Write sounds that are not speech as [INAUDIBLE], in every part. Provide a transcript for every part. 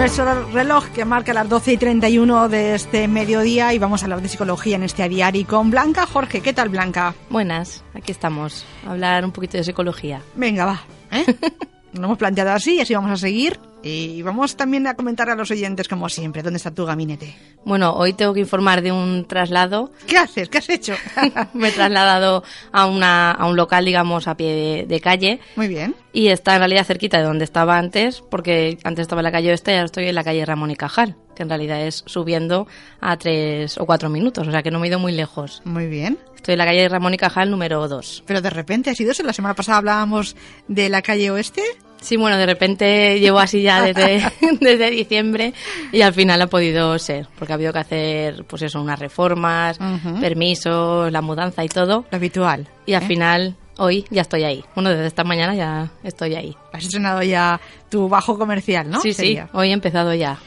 Nuestro reloj que marca las 12 y 31 de este mediodía y vamos a hablar de psicología en este diario con Blanca Jorge. ¿Qué tal, Blanca? Buenas, aquí estamos. A hablar un poquito de psicología. Venga, va. ¿eh? [LAUGHS] Nos lo hemos planteado así y así vamos a seguir. Y vamos también a comentar a los oyentes, como siempre, ¿dónde está tu gabinete? Bueno, hoy tengo que informar de un traslado. ¿Qué haces? ¿Qué has hecho? [LAUGHS] Me he trasladado a, una, a un local, digamos, a pie de, de calle. Muy bien. Y está en realidad cerquita de donde estaba antes, porque antes estaba en la calle Oeste y ahora estoy en la calle Ramón y Cajal, que en realidad es subiendo a tres o cuatro minutos, o sea que no me he ido muy lejos. Muy bien. Estoy en la calle Ramón y Cajal número 2. Pero de repente ha sido eso. La semana pasada hablábamos de la calle Oeste. Sí, bueno, de repente llevo así ya desde, [LAUGHS] desde diciembre y al final ha podido ser, porque ha habido que hacer, pues eso, unas reformas, permisos, la mudanza y todo. Lo habitual. Y al ¿eh? final, hoy ya estoy ahí. Bueno, desde esta mañana ya estoy ahí. Has estrenado ya tu bajo comercial, ¿no? sí, Sería. sí, hoy he empezado ya.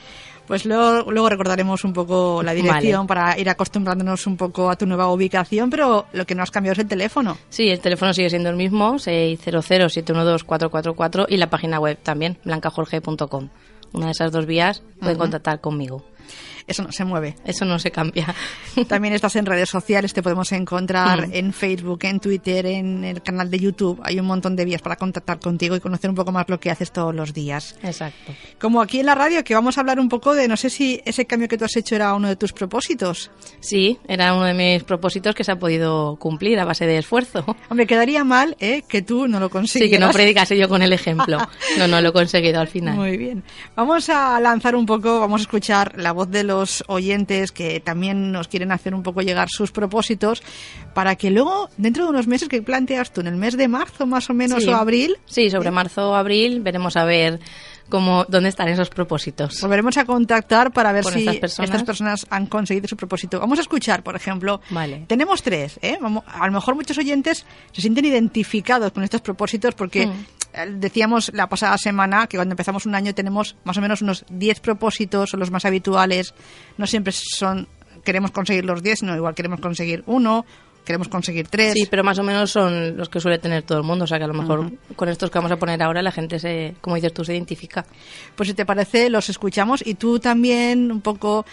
Pues luego, luego recordaremos un poco la dirección para ir acostumbrándonos un poco a tu nueva ubicación, pero lo que no has cambiado es el teléfono. Sí, el teléfono sigue siendo el mismo, 600-712-444 y la página web también, blancajorge.com. Una de esas dos vías pueden contactar conmigo. Eso no se mueve. Eso no se cambia. [LAUGHS] También estás en redes sociales, te podemos encontrar Mm. en Facebook, en Twitter, en el canal de YouTube. Hay un montón de vías para contactar contigo y conocer un poco más lo que haces todos los días. Exacto. Como aquí en la radio, que vamos a hablar un poco de, no sé si ese cambio que tú has hecho era uno de tus propósitos. Sí, era uno de mis propósitos que se ha podido cumplir a base de esfuerzo. Hombre, quedaría mal ¿eh? que tú no lo Sí, consiguieras. que no predicase yo con el ejemplo. [LAUGHS] No, no lo he conseguido al final. Muy bien. Vamos a lanzar un poco, vamos a escuchar la voz de los oyentes que también nos quieren hacer un poco llegar sus propósitos para que luego, dentro de unos meses que planteas tú, en el mes de marzo más o menos Sí. o abril, Sí, sobre marzo o abril veremos a ver cómo, dónde están esos propósitos. volveremos a contactar para ver Con si estas personas. estas personas han conseguido su propósito. Vamos a escuchar, por ejemplo, Vale. tenemos tres, ¿eh? Vamos- a lo mejor muchos oyentes se sienten identificados con estos propósitos porque Mm. eh, decíamos la pasada semana que cuando empezamos un año tenemos más o menos unos 10 propósitos, son los más habituales, no siempre son queremos conseguir los 10, sino igual queremos conseguir uno, queremos conseguir tres. Sí, pero más o menos son los que suele tener todo el mundo. O sea que a lo mejor con estos que vamos a poner ahora la gente se, como dices tú, se identifica. Pues si te parece, los escuchamos y tú también un poco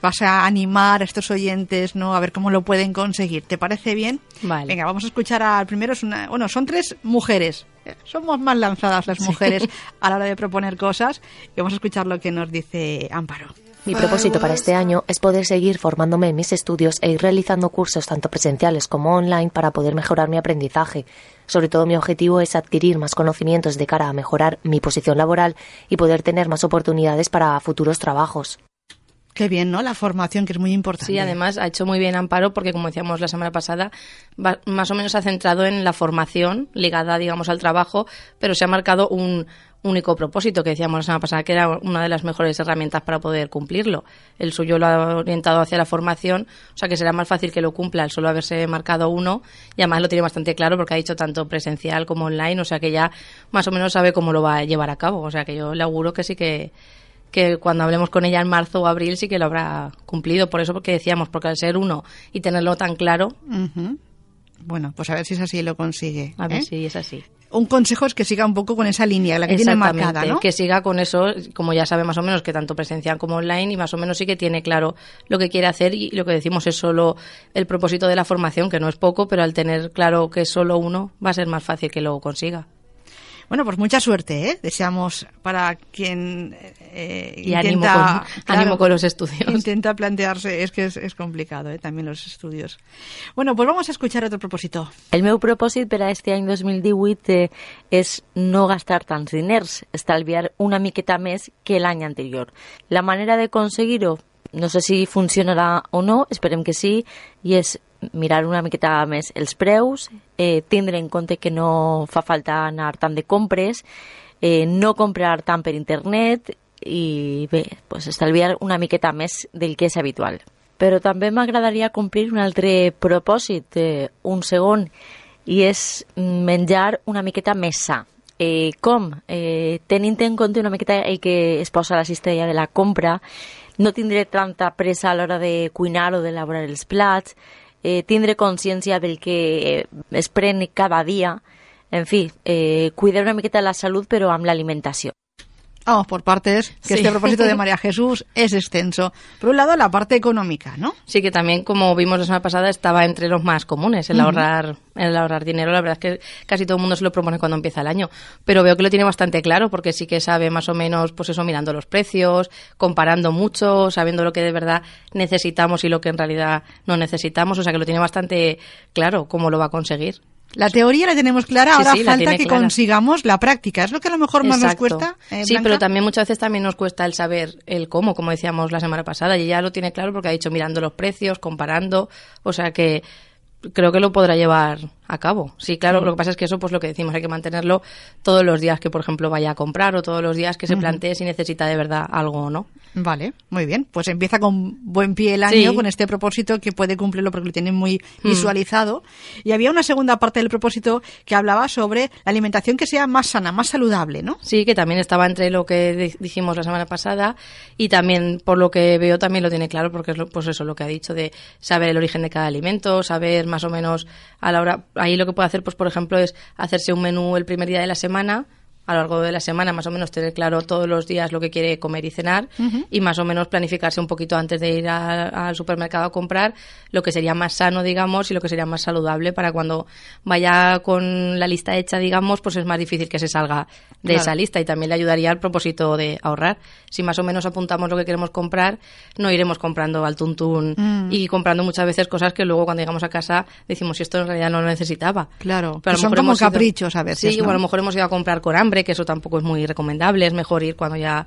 vas a animar a estos oyentes, ¿no? A ver cómo lo pueden conseguir. ¿Te parece bien? Vale. Venga, vamos a escuchar al primero. Es una, bueno, son tres mujeres. Eh, Somos más lanzadas las mujeres [LAUGHS] a la hora de proponer cosas. Y vamos a escuchar lo que nos dice Amparo. Mi propósito para este año es poder seguir formándome en mis estudios e ir realizando cursos tanto presenciales como online para poder mejorar mi aprendizaje. Sobre todo mi objetivo es adquirir más conocimientos de cara a mejorar mi posición laboral y poder tener más oportunidades para futuros trabajos. Qué bien, ¿no? La formación, que es muy importante. Sí, además ha hecho muy bien Amparo porque, como decíamos la semana pasada, va- más o menos ha centrado en la formación ligada, digamos, al trabajo, pero se ha marcado un único propósito que decíamos la semana pasada que era una de las mejores herramientas para poder cumplirlo. El suyo lo ha orientado hacia la formación, o sea que será más fácil que lo cumpla el solo haberse marcado uno y además lo tiene bastante claro porque ha dicho tanto presencial como online, o sea que ya más o menos sabe cómo lo va a llevar a cabo, o sea que yo le auguro que sí que que cuando hablemos con ella en marzo o abril sí que lo habrá cumplido. Por eso porque decíamos, porque al ser uno y tenerlo tan claro. Bueno, pues a ver si es así y lo consigue. a ver ¿eh? si es así. Un consejo es que siga un poco con esa línea, la que tiene Exactamente, marcada, ¿no? que siga con eso, como ya sabe más o menos que tanto presencial como online y más o menos sí que tiene claro lo que quiere hacer y lo que decimos es solo el propósito de la formación, que no es poco, pero al tener claro que es solo uno va a ser más fácil que lo consiga. Bueno, pues mucha suerte, ¿eh? Deseamos para quien eh, Y ánimo intenta, con- ánimo con los estudios. Intenta plantearse, es que es, es complicado, ¿eh? También los estudios. Bueno, pues vamos a escuchar otro propósito. El meu propòsit per a este any 2018 eh, és no gastar tants diners, estalviar una miqueta més que l'any anterior. La manera de conseguir-ho, no sé si funcionarà o no, esperem que sí, i és mirar una miqueta més els preus, eh, tindre en compte que no fa falta anar tant de compres, eh, no comprar tant per internet i bé, pues, estalviar una miqueta més del que és habitual. Però també m'agradaria complir un altre propòsit, eh, un segon, i és menjar una miqueta més sa. Eh, com? Eh, tenint en compte una miqueta el que es posa a la cistella de la compra, no tindré tanta pressa a l'hora de cuinar o d'elaborar els plats, eh, tindre consciència del que es pren cada dia, en fi, eh, cuidar una miqueta la salut però amb l'alimentació. Vamos por partes, que Sí. este propósito de [LAUGHS] María Jesús es extenso. Por un lado, la parte económica, ¿no? Sí, que también, como vimos la semana pasada, estaba entre los más comunes, el ahorrar el ahorrar dinero. La verdad es que casi todo el mundo se lo propone cuando empieza el año. Pero veo que lo tiene bastante claro, porque sí que sabe más o menos, pues eso, mirando los precios, comparando mucho, sabiendo lo que de verdad necesitamos y lo que en realidad no necesitamos. O sea, que lo tiene bastante claro cómo lo va a conseguir. La teoría la tenemos clara, ahora sí, falta que clara. consigamos la práctica. Es lo que a lo mejor más nos cuesta. eh, sí, pero también muchas veces también nos cuesta el saber el cómo, como decíamos la semana pasada. Y ella lo tiene claro porque ha dicho mirando los precios, comparando. O sea que creo que lo podrá llevar a cabo. Sí, claro, lo que pasa es que eso, pues lo que decimos, hay que mantenerlo todos los días que, por ejemplo, vaya a comprar o todos los días que se plantee si necesita de verdad algo o no. Vale, muy bien. Pues empieza con buen pie el año Sí. con este propósito que puede cumplirlo porque lo tiene muy visualizado. Y había una segunda parte del propósito que hablaba sobre la alimentación que sea más sana, más saludable, ¿no? Sí, que también estaba entre lo que di- dijimos la semana pasada y también por lo que veo también lo tiene claro porque es lo- pues eso lo que ha dicho de saber el origen de cada alimento, saber más o menos a la hora ahí lo que puede hacer pues por ejemplo es hacerse un menú el primer día de la semana a lo largo de la semana más o menos tener claro todos los días lo que quiere comer y cenar y más o menos planificarse un poquito antes de ir a- al supermercado a comprar lo que sería más sano digamos y lo que sería más saludable para cuando vaya con la lista hecha digamos pues es más difícil que se salga de Claro. esa lista y también le ayudaría al propósito de ahorrar. Si más o menos apuntamos lo que queremos comprar, no iremos comprando al tuntún Mm. y comprando muchas veces cosas que luego cuando llegamos a casa decimos si esto en realidad no lo necesitaba. Claro, Pero a que lo son mejor como ido- caprichos a veces, Sí, ¿no? o a lo mejor hemos ido a comprar con hambre, que eso tampoco es muy recomendable. Es mejor ir cuando ya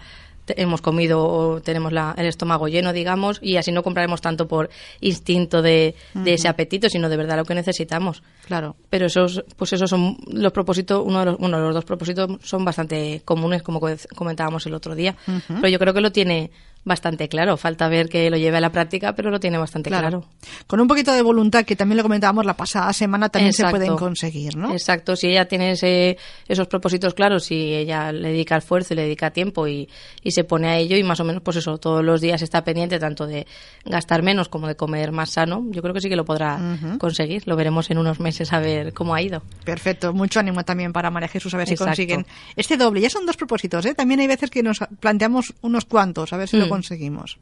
hemos comido o tenemos la- el estómago lleno, digamos, y así no compraremos tanto por instinto de, de ese apetito, sino de verdad lo que necesitamos. Claro. Pero esos, pues esos son los propósitos, uno de los, bueno, los dos propósitos son bastante comunes, como co- comentábamos el otro día. Pero yo creo que lo tiene bastante claro. Falta ver que lo lleve a la práctica, pero lo tiene bastante claro. Con un poquito de voluntad, que también lo comentábamos la pasada semana, también se pueden conseguir, ¿no? Exacto, si ella tiene ese- esos propósitos claros, si ella le dedica esfuerzo y le dedica tiempo y, y se pone a ello y más o menos pues eso, todos los días está pendiente tanto de gastar menos como de comer más sano, yo creo que sí que lo podrá conseguir. Lo veremos en unos meses a ver cómo ha ido. Perfecto, mucho ánimo también para María Jesús a ver si consiguen este doble. Ya son dos propósitos, ¿eh? También hay veces que nos planteamos unos cuantos, a ver si lo Mm. Conseguimos.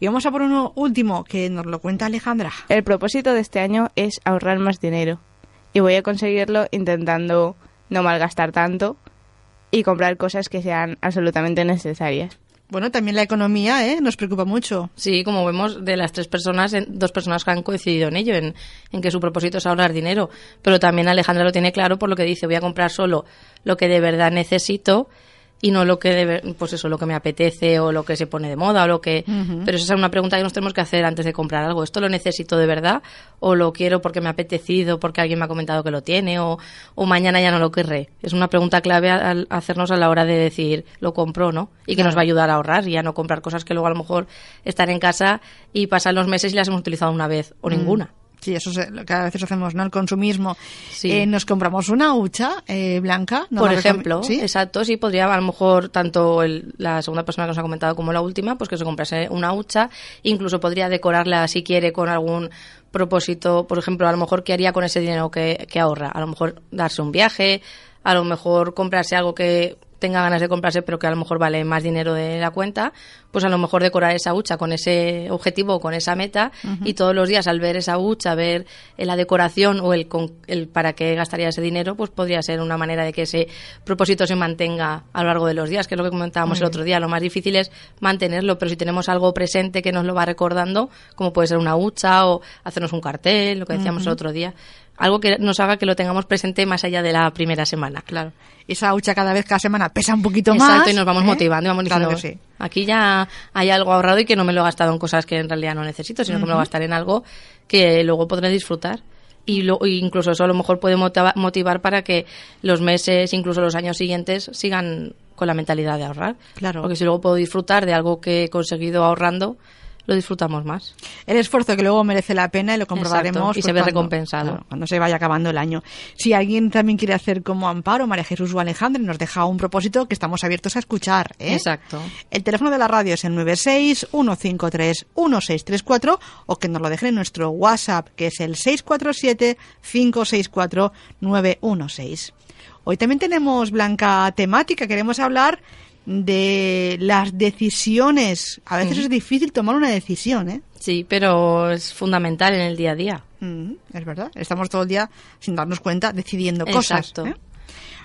Y vamos a por uno último, que nos lo cuenta Alejandra. El propósito de este año es ahorrar más dinero y voy a conseguirlo intentando no malgastar tanto y comprar cosas que sean absolutamente necesarias. Bueno, también la economía, ¿eh? Nos preocupa mucho. Sí, como vemos, de las tres personas, dos personas que han coincidido en ello, en, en que su propósito es ahorrar dinero. Pero también Alejandra lo tiene claro por lo que dice, voy a comprar solo lo que de verdad necesito y no lo que de ver- pues eso, lo que me apetece o lo que se pone de moda o lo que... Pero esa es una pregunta que nos tenemos que hacer antes de comprar algo. ¿Esto lo necesito de verdad o lo quiero porque me ha apetecido, porque alguien me ha comentado que lo tiene o, o mañana ya no lo querré? Es una pregunta clave a- al hacernos a la hora de decir lo compro o no y que nos va a ayudar a ahorrar y a no comprar cosas que luego a lo mejor están en casa y pasan los meses y las hemos utilizado una vez o ninguna. Sí, eso es lo que a veces hacemos, ¿no? El consumismo. Sí. Eh, nos compramos una hucha eh, blanca. ¿no Por ejemplo, ¿Sí? exacto, sí podría a lo mejor tanto el- la segunda persona que nos ha comentado como la última, pues que se comprase una hucha, incluso podría decorarla si quiere con algún propósito, por ejemplo, a lo mejor qué haría con ese dinero que, que ahorra, a lo mejor darse un viaje, a lo mejor comprarse algo que tenga ganas de comprarse pero que a lo mejor vale más dinero de la cuenta, pues a lo mejor decorar esa hucha con ese objetivo, con esa meta y todos los días al ver esa hucha, ver eh, la decoración o el, con- el para qué gastaría ese dinero, pues podría ser una manera de que ese propósito se mantenga a lo largo de los días, que es lo que comentábamos el otro día. Lo más difícil es mantenerlo, pero si tenemos algo presente que nos lo va recordando, como puede ser una hucha o hacernos un cartel, lo que decíamos el otro día, algo que nos haga que lo tengamos presente más allá de la primera semana. Claro. Esa hucha cada vez, cada semana, pesa un poquito más. Exacto, y nos vamos ¿eh? motivando y vamos Claro diciendo, sí. aquí ya hay algo ahorrado y que no me lo he gastado en cosas que en realidad no necesito, sino que me lo gastaré en algo que luego podré disfrutar. Y lo, incluso eso a lo mejor puede motiva- motivar para que los meses, incluso los años siguientes, sigan con la mentalidad de ahorrar. Claro. Porque si luego puedo disfrutar de algo que he conseguido ahorrando, lo disfrutamos más. El esfuerzo que luego merece la pena y lo comprobaremos. Exacto, y pues, se ve cuando- recompensado. claro, cuando se vaya acabando el año. Si alguien también quiere hacer como Amparo, María Jesús o Alejandra, nos deja un propósito que estamos abiertos a escuchar. ¿eh? Exacto. El teléfono de la radio es el 96-153-1634 o que nos lo dejen en nuestro WhatsApp, que es el 647-564-916. Hoy también tenemos Blanca temática. Queremos hablar de las decisiones. A veces es difícil tomar una decisión, ¿eh? Sí, pero es fundamental en el día a día. Es verdad. Estamos todo el día, sin darnos cuenta, decidiendo cosas. Exacto. ¿eh?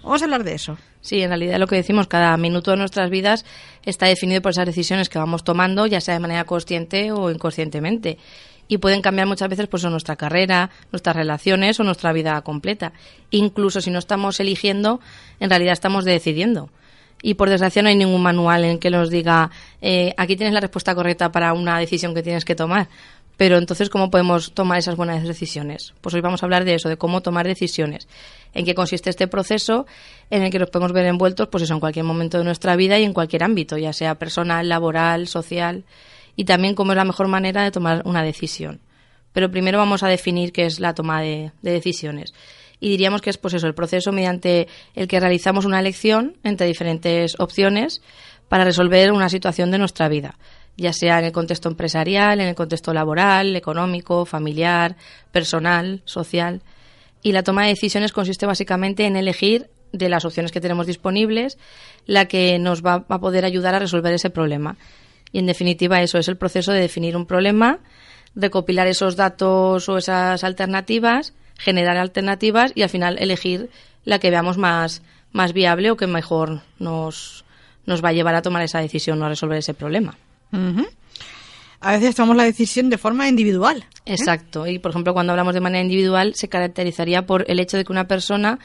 Vamos a hablar de eso. Sí, en realidad lo que decimos, cada minuto de nuestras vidas está definido por esas decisiones que vamos tomando, ya sea de manera consciente o inconscientemente. Y pueden cambiar muchas veces pues, nuestra carrera, nuestras relaciones o nuestra vida completa. Incluso si no estamos eligiendo, en realidad estamos decidiendo. Y por desgracia no hay ningún manual en que nos diga, eh, aquí tienes la respuesta correcta para una decisión que tienes que tomar. Pero entonces, ¿cómo podemos tomar esas buenas decisiones? Pues hoy vamos a hablar de eso, de cómo tomar decisiones. En qué consiste este proceso en el que nos podemos ver envueltos, pues eso, en cualquier momento de nuestra vida y en cualquier ámbito, ya sea personal, laboral, social, y también cómo es la mejor manera de tomar una decisión. Pero primero vamos a definir qué es la toma de, de decisiones. Y diríamos que es pues eso, el proceso mediante el que realizamos una elección entre diferentes opciones para resolver una situación de nuestra vida, ya sea en el contexto empresarial, en el contexto laboral, económico, familiar, personal, social. Y la toma de decisiones consiste básicamente en elegir de las opciones que tenemos disponibles la que nos va a poder ayudar a resolver ese problema. Y en definitiva eso es el proceso de definir un problema, recopilar esos datos o esas alternativas, generar alternativas y al final elegir la que veamos más, más viable o que mejor nos, nos va a llevar a tomar esa decisión o a resolver ese problema. A veces tomamos la decisión de forma individual. ¿eh? Exacto. Y, por ejemplo, cuando hablamos de manera individual, se caracterizaría por el hecho de que una persona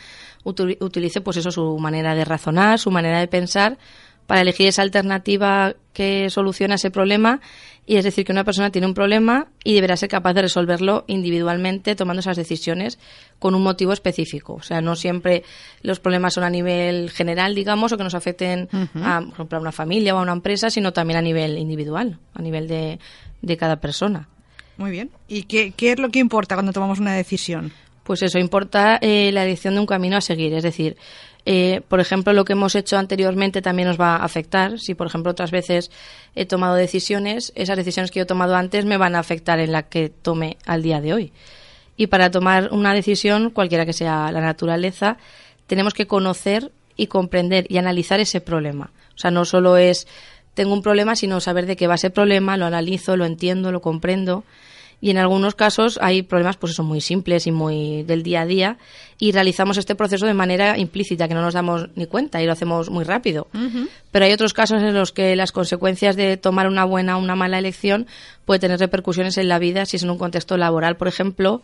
utilice, pues eso, su manera de razonar, su manera de pensar, para elegir esa alternativa que soluciona ese problema. Y es decir, que una persona tiene un problema y deberá ser capaz de resolverlo individualmente, tomando esas decisiones con un motivo específico. O sea, no siempre los problemas son a nivel general, digamos, o que nos afecten a, por ejemplo, a una familia o a una empresa, sino también a nivel individual, a nivel de, de cada persona. Muy bien. ¿Y qué, qué es lo que importa cuando tomamos una decisión? Pues eso, importa eh, la elección de un camino a seguir. Es decir, eh, por ejemplo, lo que hemos hecho anteriormente también nos va a afectar. Si, por ejemplo, otras veces he tomado decisiones, esas decisiones que yo he tomado antes me van a afectar en la que tome al día de hoy. Y para tomar una decisión, cualquiera que sea la naturaleza, tenemos que conocer y comprender y analizar ese problema. O sea, no solo es tengo un problema, sino saber de qué va ese problema, lo analizo, lo entiendo, lo comprendo. Y en algunos casos hay problemas, pues eso, muy simples y muy del día a día, y realizamos este proceso de manera implícita, que no nos damos ni cuenta y lo hacemos muy rápido. Pero hay otros casos en los que las consecuencias de tomar una buena o una mala elección puede tener repercusiones en la vida, si es en un contexto laboral, por ejemplo,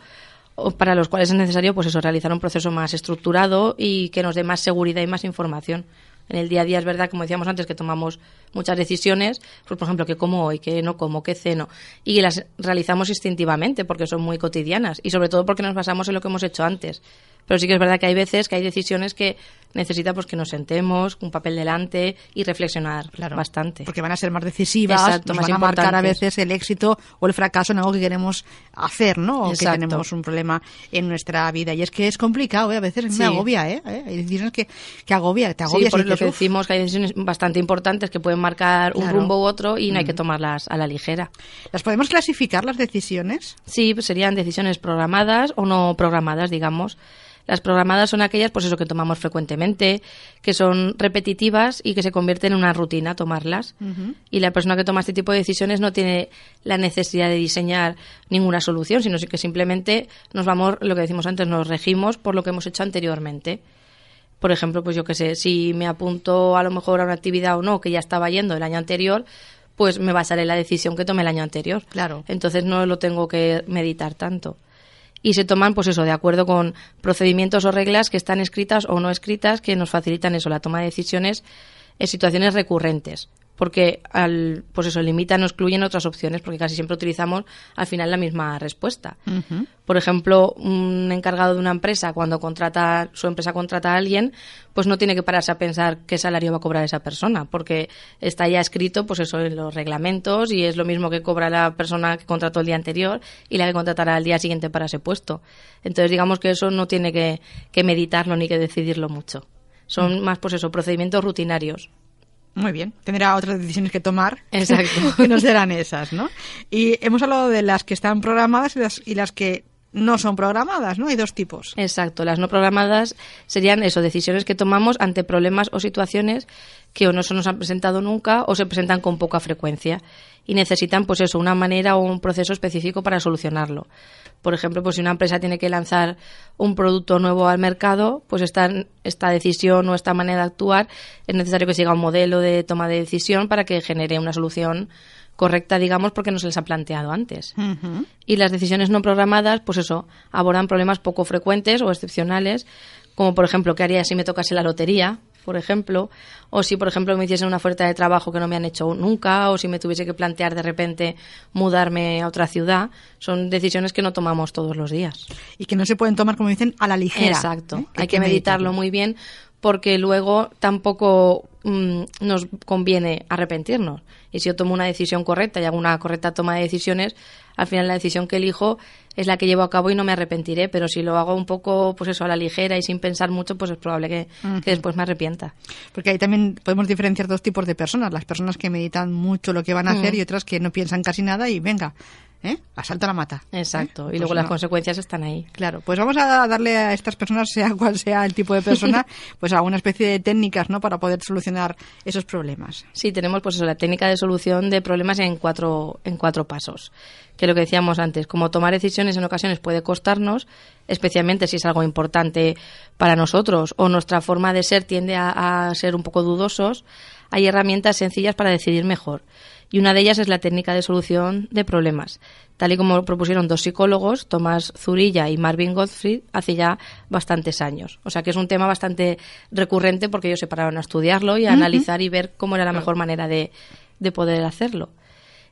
para los cuales es necesario, pues eso, realizar un proceso más estructurado y que nos dé más seguridad y más información. En el día a día es verdad, como decíamos antes, que tomamos muchas decisiones, pues por ejemplo, que como hoy, que no como, que ceno, y las realizamos instintivamente porque son muy cotidianas y sobre todo porque nos basamos en lo que hemos hecho antes. Pero sí que es verdad que hay veces que hay decisiones que necesita pues que nos sentemos, un papel delante y reflexionar bastante. Porque van a ser más decisivas, Exacto, nos más van a marcar a veces el éxito o el fracaso en algo que queremos hacer, ¿no? O que tenemos un problema en nuestra vida. Y es que es complicado, ¿eh? A veces Sí. me agobia, ¿eh? ¿Eh? Hay decisiones que, que agobia, te Sí, agobias por lo que decimos que hay decisiones bastante importantes que pueden marcar un rumbo u otro y no hay que Mm. tomarlas a la ligera. ¿Las podemos clasificar las decisiones? Sí, pues serían decisiones programadas o no programadas, digamos. Las programadas son aquellas, pues eso, que tomamos frecuentemente, que son repetitivas y que se convierten en una rutina tomarlas. Y la persona que toma este tipo de decisiones no tiene la necesidad de diseñar ninguna solución, sino que simplemente nos vamos, lo que decimos antes, nos regimos por lo que hemos hecho anteriormente. Por ejemplo, pues yo qué sé, si me apunto a lo mejor a una actividad o no que ya estaba yendo el año anterior, pues me basaré en la decisión que tomé el año anterior. Claro. Entonces no lo tengo que meditar tanto. Y se toman, pues eso, de acuerdo con procedimientos o reglas que están escritas o no escritas que nos facilitan eso, la toma de decisiones en situaciones recurrentes. Porque al, pues eso, limitan o excluyen otras opciones, porque casi siempre utilizamos al final la misma respuesta. Por ejemplo, un encargado de una empresa, cuando contrata, su empresa contrata a alguien, pues no tiene que pararse a pensar qué salario va a cobrar esa persona, porque está ya escrito, pues eso, en los reglamentos y es lo mismo que cobra la persona que contrató el día anterior y la que contratará el día siguiente para ese puesto. Entonces, digamos que eso no tiene que, que meditarlo ni que decidirlo mucho. Son más, pues eso, procedimientos rutinarios. Muy bien, tendrá otras decisiones que tomar. [LAUGHS] Exacto. que no serán esas, ¿no? Y hemos hablado de las que están programadas y las, y las que no son programadas, ¿no? Hay dos tipos. Exacto, las no programadas serían eso, decisiones que tomamos ante problemas o situaciones que o no se nos han presentado nunca o se presentan con poca frecuencia y necesitan pues eso, una manera o un proceso específico para solucionarlo. Por ejemplo, pues si una empresa tiene que lanzar un producto nuevo al mercado, pues esta, esta decisión o esta manera de actuar es necesario que siga un modelo de toma de decisión para que genere una solución correcta, digamos, porque no se les ha planteado antes. Y las decisiones no programadas, pues eso, abordan problemas poco frecuentes o excepcionales, como por ejemplo, ¿qué haría si me tocase la lotería? por ejemplo, o si, por ejemplo, me hiciesen una oferta de trabajo que no me han hecho nunca, o si me tuviese que plantear de repente mudarme a otra ciudad, son decisiones que no tomamos todos los días. Y que no se pueden tomar, como dicen, a la ligera. Exacto. ¿eh? Hay, que, meditarlo muy bien porque luego tampoco mm, nos conviene arrepentirnos. Y si yo tomo una decisión correcta y hago una correcta toma de decisiones, al final la decisión que elijo es la que llevo a cabo y no me arrepentiré. Pero si lo hago un poco, pues eso, a la ligera y sin pensar mucho, pues es probable que, que después me arrepienta. Porque ahí también podemos diferenciar dos tipos de personas. Las personas que meditan mucho lo que van a hacer y otras que no piensan casi nada y venga, ¿eh? asalta la mata. Exacto. ¿Eh? Y Pues luego las consecuencias están ahí. Claro, pues vamos a darle a estas personas, sea cual sea el tipo de persona, [LAUGHS] pues alguna especie de técnicas, ¿no? Para poder solucionar esos problemas. Sí, tenemos pues eso, la técnica de solución de problemas en cuatro, en cuatro pasos. Que lo que decíamos antes, como tomar decisiones en ocasiones puede costarnos, especialmente si es algo importante para nosotros o nuestra forma de ser tiende a, a ser un poco dudosos, hay herramientas sencillas para decidir mejor. Y una de ellas es la técnica de solución de problemas, tal y como propusieron dos psicólogos, Tomás Zurilla y Marvin Gottfried, hace ya bastantes años. O sea que es un tema bastante recurrente porque ellos se pararon a estudiarlo y a analizar y ver cómo era la mejor manera de, de poder hacerlo.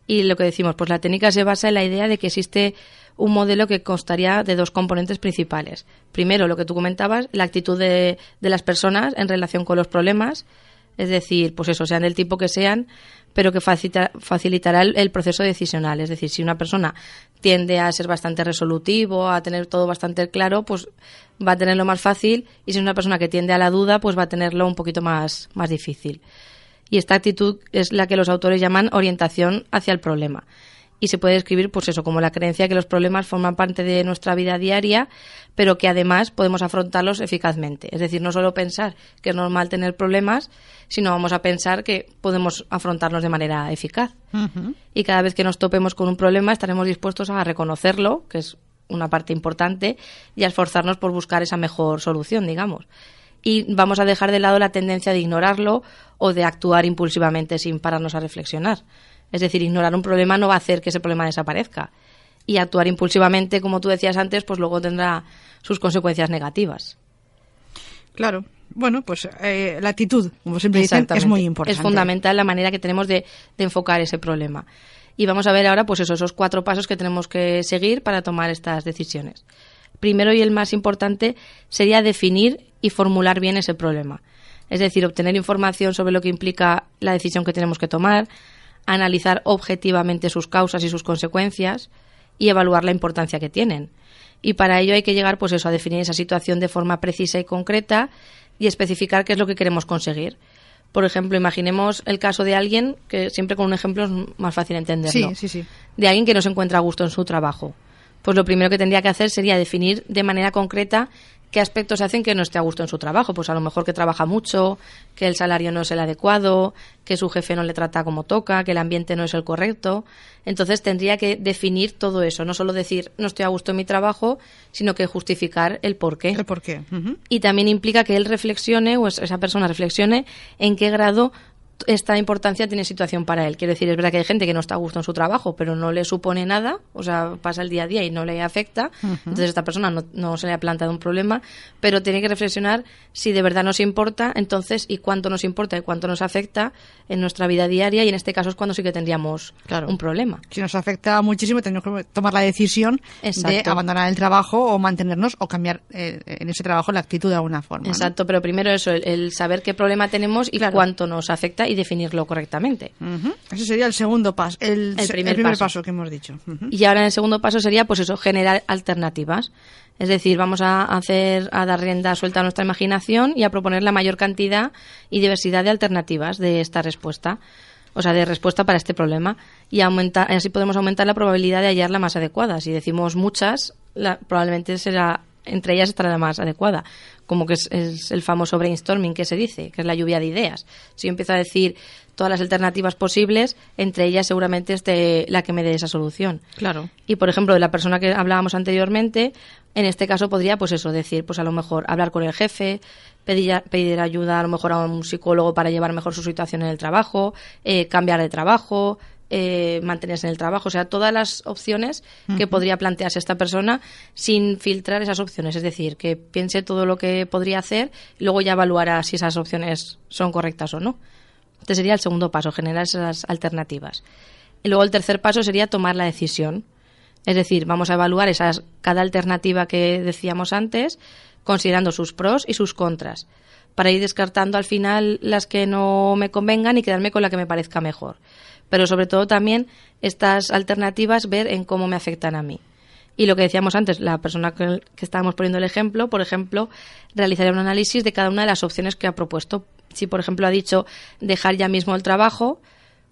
Y lo que decimos, pues la técnica se basa en la idea de que existe un modelo que constaría de dos componentes principales. Primero, lo que tú comentabas, la actitud de, de las personas en relación con los problemas, es decir, pues eso, sean del tipo que sean, pero que facilita- facilitará el, el proceso decisional. Es decir, si una persona tiende a ser bastante resolutivo, a tener todo bastante claro, pues va a tenerlo más fácil, y si es una persona que tiende a la duda, pues va a tenerlo un poquito más, más difícil. Y esta actitud es la que los autores llaman orientación hacia el problema. Y se puede describir, pues eso, como la creencia que los problemas forman parte de nuestra vida diaria, pero que además podemos afrontarlos eficazmente. Es decir, no solo pensar que es normal tener problemas, sino vamos a pensar que podemos afrontarlos de manera eficaz. Y cada vez que nos topemos con un problema estaremos dispuestos a reconocerlo, que es una parte importante, y a esforzarnos por buscar esa mejor solución, digamos. Y vamos a dejar de lado la tendencia de ignorarlo o de actuar impulsivamente sin pararnos a reflexionar. Es decir, ignorar un problema no va a hacer que ese problema desaparezca. Y actuar impulsivamente, como tú decías antes, pues luego tendrá sus consecuencias negativas. Claro. Bueno, pues eh, la actitud, como siempre dicen, es muy importante. Es fundamental la manera que tenemos de, de enfocar ese problema. Y vamos a ver ahora, pues eso, esos cuatro pasos que tenemos que seguir para tomar estas decisiones. Primero y el más importante sería definir y formular bien ese problema. Es decir, obtener información sobre lo que implica la decisión que tenemos que tomar, analizar objetivamente sus causas y sus consecuencias y evaluar la importancia que tienen. Y para ello hay que llegar, pues eso, a definir esa situación de forma precisa y concreta y especificar qué es lo que queremos conseguir. Por ejemplo, imaginemos el caso de alguien, que siempre con un ejemplo es más fácil entenderlo, Sí, sí, sí. de alguien que no se encuentra a gusto en su trabajo. Pues lo primero que tendría que hacer sería definir de manera concreta qué aspectos hacen que no esté a gusto en su trabajo. Pues a lo mejor que trabaja mucho, que el salario no es el adecuado, que su jefe no le trata como toca, que el ambiente no es el correcto. Entonces tendría que definir todo eso, no solo decir no estoy a gusto en mi trabajo, sino que justificar el por qué. El por qué. Ujú. Y también implica que él reflexione, o esa persona reflexione, en qué grado esta importancia tiene situación para él. Quiero decir, es verdad que hay gente que no está a gusto en su trabajo, pero no le supone nada, o sea, pasa el día a día y no le afecta, entonces esta persona no, no se le ha planteado un problema, pero tiene que reflexionar si de verdad nos importa, entonces, y cuánto nos importa y cuánto nos afecta en nuestra vida diaria, y en este caso es cuando sí que tendríamos Claro. un problema. Si nos afecta muchísimo, tenemos que tomar la decisión de abandonar el trabajo o mantenernos o cambiar eh, en ese trabajo la actitud de alguna forma. ¿no? Exacto, pero primero eso, el, el saber qué problema tenemos y Claro. cuánto nos afecta y definirlo correctamente. Ujú. Ese sería el segundo paso, el, primer paso. paso. que hemos dicho. Y ahora en el segundo paso sería, pues eso, generar alternativas. Es decir, vamos a hacer, a dar rienda suelta a nuestra imaginación y a proponer la mayor cantidad y diversidad de alternativas de esta respuesta. O sea, de respuesta para este problema. Y aumentar, así podemos aumentar la probabilidad de hallar la más adecuada. Si decimos muchas, la- probablemente será, entre ellas estará la más adecuada. Como que es, es el famoso brainstorming que se dice, que es la lluvia de ideas. Si yo empiezo a decir todas las alternativas posibles, entre ellas seguramente esté la que me dé esa solución. Claro. Y por ejemplo, de la persona que hablábamos anteriormente, en este caso podría, pues eso, decir, pues a lo mejor hablar con el jefe, pedir, pedir ayuda a lo mejor a un psicólogo para llevar mejor su situación en el trabajo, eh, cambiar de trabajo, eh, mantenerse en el trabajo, o sea, todas las opciones que podría plantearse esta persona sin filtrar esas opciones, es decir, que piense todo lo que podría hacer y luego ya evaluará si esas opciones son correctas o no. Este sería el segundo paso, generar esas alternativas. Y luego el tercer paso sería tomar la decisión. Es decir, vamos a evaluar esas, cada alternativa que decíamos antes, considerando sus pros y sus contras, para ir descartando al final las que no me convengan y quedarme con la que me parezca mejor. Pero sobre todo también estas alternativas ver en cómo me afectan a mí. Y lo que decíamos antes, la persona que, que estábamos poniendo el ejemplo, por ejemplo, realizaría un análisis de cada una de las opciones que ha propuesto. Si, por ejemplo, ha dicho dejar ya mismo el trabajo,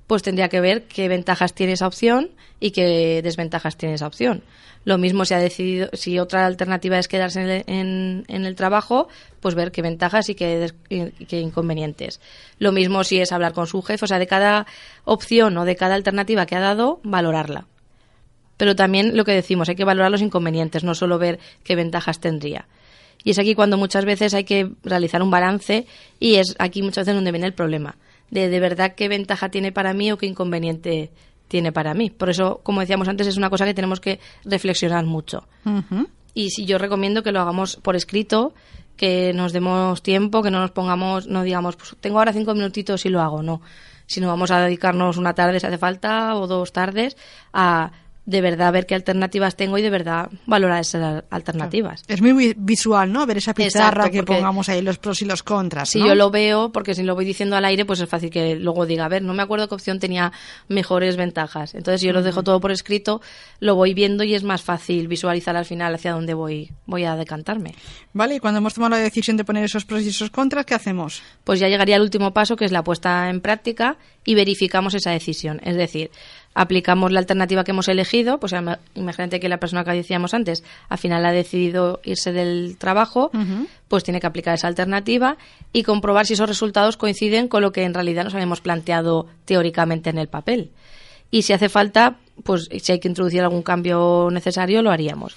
pues tendría que ver qué ventajas tiene esa opción y qué desventajas tiene esa opción. Lo mismo si ha decidido, si otra alternativa es quedarse en el, en- el trabajo, pues ver qué ventajas y qué, y qué inconvenientes. Lo mismo si es hablar con su jefe, o sea, de cada opción o de cada alternativa que ha dado, valorarla. Pero también lo que decimos, hay que valorar los inconvenientes, no solo ver qué ventajas tendría. Y es aquí cuando muchas veces hay que realizar un balance y es aquí muchas veces donde viene el problema, de de verdad qué ventaja tiene para mí o qué inconveniente tiene para mí. Por eso, como decíamos antes, es una cosa que tenemos que reflexionar mucho. Y si yo recomiendo que lo hagamos por escrito, que nos demos tiempo, que no nos pongamos, no digamos, pues tengo ahora cinco minutitos y lo hago, no. Sino vamos a dedicarnos una tarde si hace falta o dos tardes a de verdad ver qué alternativas tengo y de verdad valorar esas alternativas. Es muy vi- visual, ¿no? Ver esa pizarra Exacto, que pongamos ahí los pros y los contras. Si ¿no? yo lo veo, porque si lo voy diciendo al aire, pues es fácil que luego diga, a ver, no me acuerdo qué opción tenía mejores ventajas. Entonces yo lo dejo todo por escrito, lo voy viendo y es más fácil visualizar al final hacia dónde voy, voy a decantarme. Vale, y cuando hemos tomado la decisión de poner esos pros y esos contras, ¿qué hacemos? pues ya llegaría el último paso, que es la puesta en práctica y verificamos esa decisión. Es decir, aplicamos la alternativa que hemos elegido, pues ima- imagínate que la persona que decíamos antes al final ha decidido irse del trabajo, pues tiene que aplicar esa alternativa y comprobar si esos resultados coinciden con lo que en realidad nos habíamos planteado teóricamente en el papel. Y si hace falta, pues si hay que introducir algún cambio necesario, lo haríamos.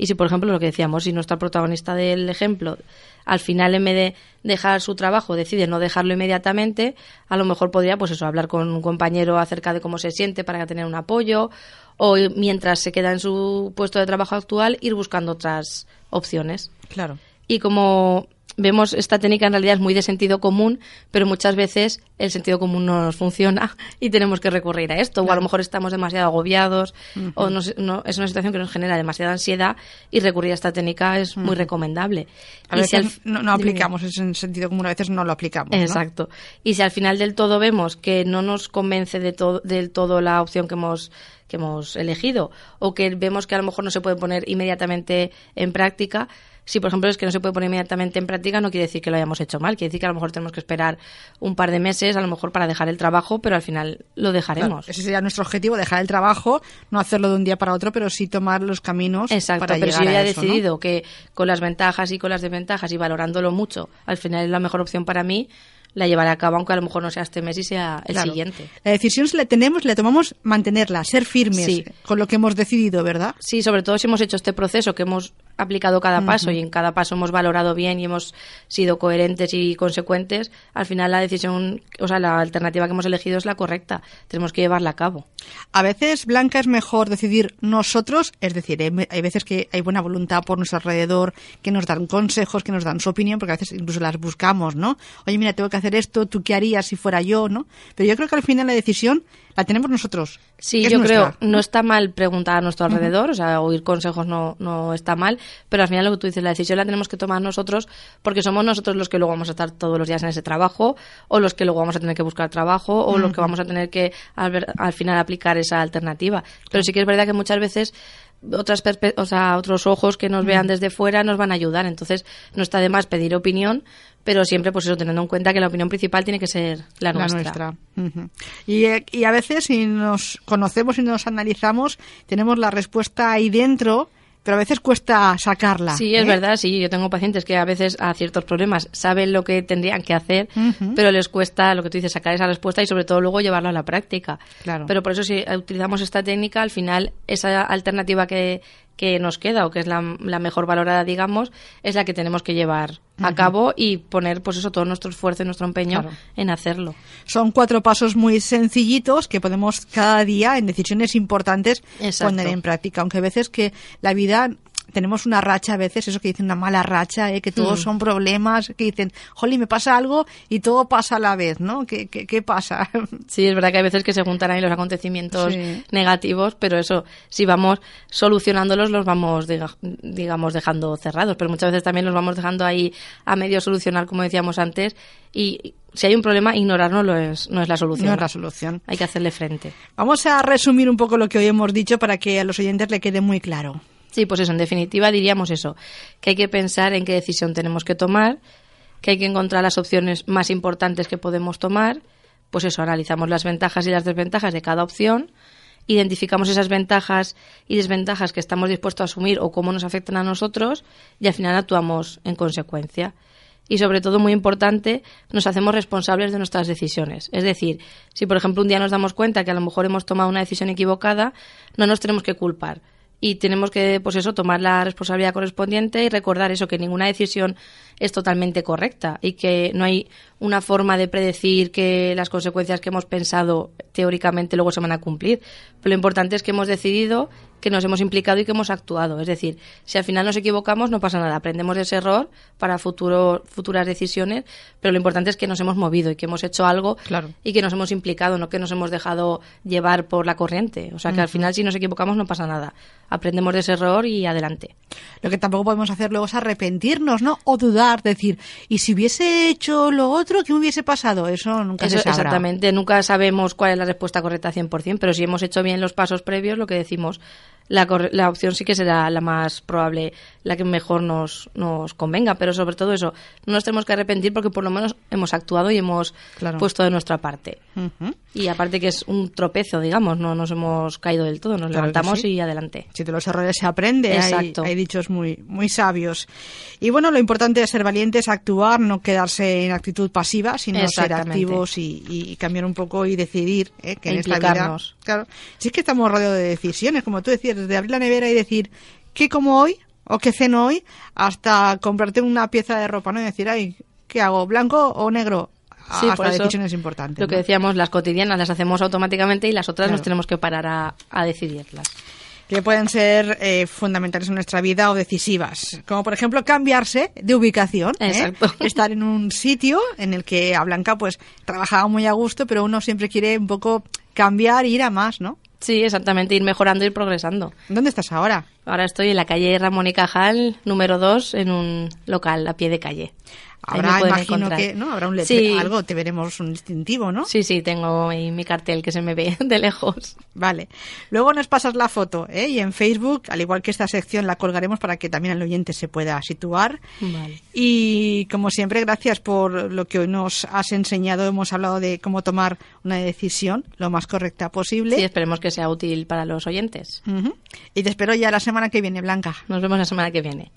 Y si, por ejemplo, lo que decíamos, si nuestra protagonista del ejemplo al final, en vez de dejar su trabajo, decide no dejarlo inmediatamente, a lo mejor podría, pues eso, hablar con un compañero acerca de cómo se siente para tener un apoyo, o mientras se queda en su puesto de trabajo actual, ir buscando otras opciones. Claro. Y como vemos, esta técnica en realidad es muy de sentido común, pero muchas veces el sentido común no nos funciona [LAUGHS] y tenemos que recurrir a esto. O a lo mejor estamos demasiado agobiados o nos- no- es una situación que nos genera demasiada ansiedad y recurrir a esta técnica es muy recomendable. A Y veces si al- no, no aplicamos ese sentido común, a veces no lo aplicamos. ¿no? Exacto. Y si al final del todo vemos que no nos convence de todo, del todo la opción que hemos que hemos elegido o que vemos que a lo mejor no se puede poner inmediatamente en práctica, si por ejemplo es que no se puede poner inmediatamente en práctica no quiere decir que lo hayamos hecho mal, quiere decir que a lo mejor tenemos que esperar un par de meses, a lo mejor para dejar el trabajo, pero al final lo Claro, dejaremos. ese sería nuestro objetivo, dejar el trabajo, no hacerlo de un día para otro, pero sí tomar los caminos Exacto, para pero si yo ya he decidido que con las ventajas y con las desventajas y valorándolo mucho, al final es la mejor opción para mí, la llevaré a cabo, aunque a lo mejor no sea este mes y sea el Claro. siguiente. La decisión si la tenemos, la tomamos mantenerla, ser firmes Sí. con lo que hemos decidido, ¿verdad? Sí, sobre todo si hemos hecho este proceso, que hemos aplicado cada paso y en cada paso hemos valorado bien y hemos sido coherentes y consecuentes, al final la decisión, o sea, la alternativa que hemos elegido es la correcta. Tenemos que llevarla a cabo. A veces, Blanca, es mejor decidir nosotros, es decir, hay, hay veces que hay buena voluntad por nuestro alrededor, que nos dan consejos, que nos dan su opinión, porque a veces incluso las buscamos, ¿no? Oye, mira, tengo que hacer esto, ¿tú qué harías si fuera yo, no? Pero yo creo que al final la decisión la tenemos nosotros. Sí, yo nuestra. creo, no está mal preguntar a nuestro alrededor, o sea, oír consejos no, no está mal, pero al final lo que tú dices, la decisión la tenemos que tomar nosotros porque somos nosotros los que luego vamos a estar todos los días en ese trabajo, o los que luego vamos a tener que buscar trabajo, o los que vamos a tener que al final aplicar esa alternativa. Pero sí que es verdad que muchas veces otras o sea, otros ojos que nos vean desde fuera nos van a ayudar. Entonces, no está de más pedir opinión, pero siempre, pues eso, teniendo en cuenta que la opinión principal tiene que ser la La nuestra. nuestra. Ujú. y, eh, y a veces, si nos conocemos y nos analizamos, tenemos la respuesta ahí dentro, pero a veces cuesta sacarla. Sí, es ¿eh? verdad, sí. Yo tengo pacientes que a veces a ciertos problemas saben lo que tendrían que hacer, pero les cuesta, lo que tú dices, sacar esa respuesta y sobre todo luego llevarlo a la práctica. Claro. Pero por eso si utilizamos esta técnica, al final esa alternativa que, que nos queda o que es la, la mejor valorada, digamos, es la que tenemos que llevar a cabo y poner, pues eso, todo nuestro esfuerzo y nuestro empeño Claro. en hacerlo. Son cuatro pasos muy sencillitos que podemos cada día en decisiones importantes Exacto. poner en práctica. Aunque a veces que la vida tenemos una racha a veces, eso que dicen una mala racha, ¿eh? que todos Hmm. son problemas, que dicen, jolly, me pasa algo y todo pasa a la vez, ¿no? ¿Qué, qué, qué pasa? [LAUGHS] Sí, es verdad que hay veces que se juntan ahí los acontecimientos Sí. negativos, pero eso, si vamos solucionándolos, los vamos, diga- digamos, dejando cerrados. Pero muchas veces también los vamos dejando ahí a medio solucionar, como decíamos antes. Y si hay un problema, ignorarlo no es, no es la solución. No es la solución. Hay que hacerle frente. Vamos a resumir un poco lo que hoy hemos dicho para que a los oyentes le quede muy claro. Sí, pues eso, en definitiva diríamos eso, que hay que pensar en qué decisión tenemos que tomar, que hay que encontrar las opciones más importantes que podemos tomar, pues eso, analizamos las ventajas y las desventajas de cada opción, identificamos esas ventajas y desventajas que estamos dispuestos a asumir o cómo nos afectan a nosotros y al final actuamos en consecuencia. Y sobre todo, muy importante, nos hacemos responsables de nuestras decisiones. Es decir, si por ejemplo un día nos damos cuenta que a lo mejor hemos tomado una decisión equivocada, no nos tenemos que culpar y tenemos que pues eso tomar la responsabilidad correspondiente y recordar eso que ninguna decisión es totalmente correcta y que no hay una forma de predecir que las consecuencias que hemos pensado teóricamente luego se van a cumplir. Pero lo importante es que hemos decidido que nos hemos implicado y que hemos actuado es decir si al final nos equivocamos no pasa nada aprendemos de ese error para futuro, futuras decisiones pero lo importante es que nos hemos movido y que hemos hecho algo Claro. y que nos hemos implicado, no que nos hemos dejado llevar por la corriente. O sea que al final si nos equivocamos no pasa nada. Aprendemos de ese error y adelante. Lo que tampoco podemos hacer luego es arrepentirnos, ¿no? O dudar, decir, ¿y si hubiese hecho lo otro, qué hubiese pasado? Eso nunca Eso, se sabrá. exactamente, nunca sabemos cuál es la respuesta correcta 100%, pero si hemos hecho bien los pasos previos, lo que decimos, la, la opción sí que será la más probable, la que mejor nos, nos convenga, pero sobre todo eso, no nos tenemos que arrepentir porque por lo menos hemos actuado y hemos Claro. puesto de nuestra parte. Y aparte que es un tropezo, digamos, no nos hemos caído del todo, nos Claro levantamos sí. y adelante. Si de los errores se aprende, hay, Exacto. hay dichos muy, muy sabios. Y bueno, lo importante es ser valientes, actuar, no quedarse en actitud pasiva, sino ser activos y, y cambiar un poco y decidir ¿eh? que E en esta vida. Claro, si es que estamos rodeados de decisiones, como tú decías, desde abrir la nevera y decir, ¿qué como hoy? ¿O qué ceno hoy? Hasta comprarte una pieza de ropa, ¿no? Y decir, ay, ¿qué hago? ¿Blanco o negro? Sí, hasta por eso decisiones importantes. Lo que decíamos, las cotidianas las hacemos automáticamente y las otras Claro. nos tenemos que parar a, a decidirlas. que pueden ser eh, fundamentales en nuestra vida o decisivas, como por ejemplo cambiarse de ubicación, ¿eh? [LAUGHS] Estar en un sitio en el que a Blanca pues trabajaba muy a gusto, pero uno siempre quiere un poco cambiar e ir a más, ¿no? Sí, exactamente, ir mejorando, ir progresando. ¿Dónde estás ahora? Ahora estoy en la calle Ramón y Cajal, número 2, en un local a pie de calle. Habrá, imagino encontrar. que, ¿no? Habrá un letrero, Sí. algo, te veremos un distintivo, ¿no? Sí, sí, tengo ahí mi cartel que se me ve [LAUGHS] de lejos. Vale. Luego nos pasas la foto, ¿eh? Y en Facebook, al igual que esta sección, la colgaremos para que también el oyente se pueda situar. Vale. Y como siempre, gracias por lo que hoy nos has enseñado. Hemos hablado de cómo tomar una decisión lo más correcta posible. Sí, esperemos que sea útil para los oyentes. Ujú. Y te espero ya la semana que viene, Blanca. Nos vemos la semana que viene.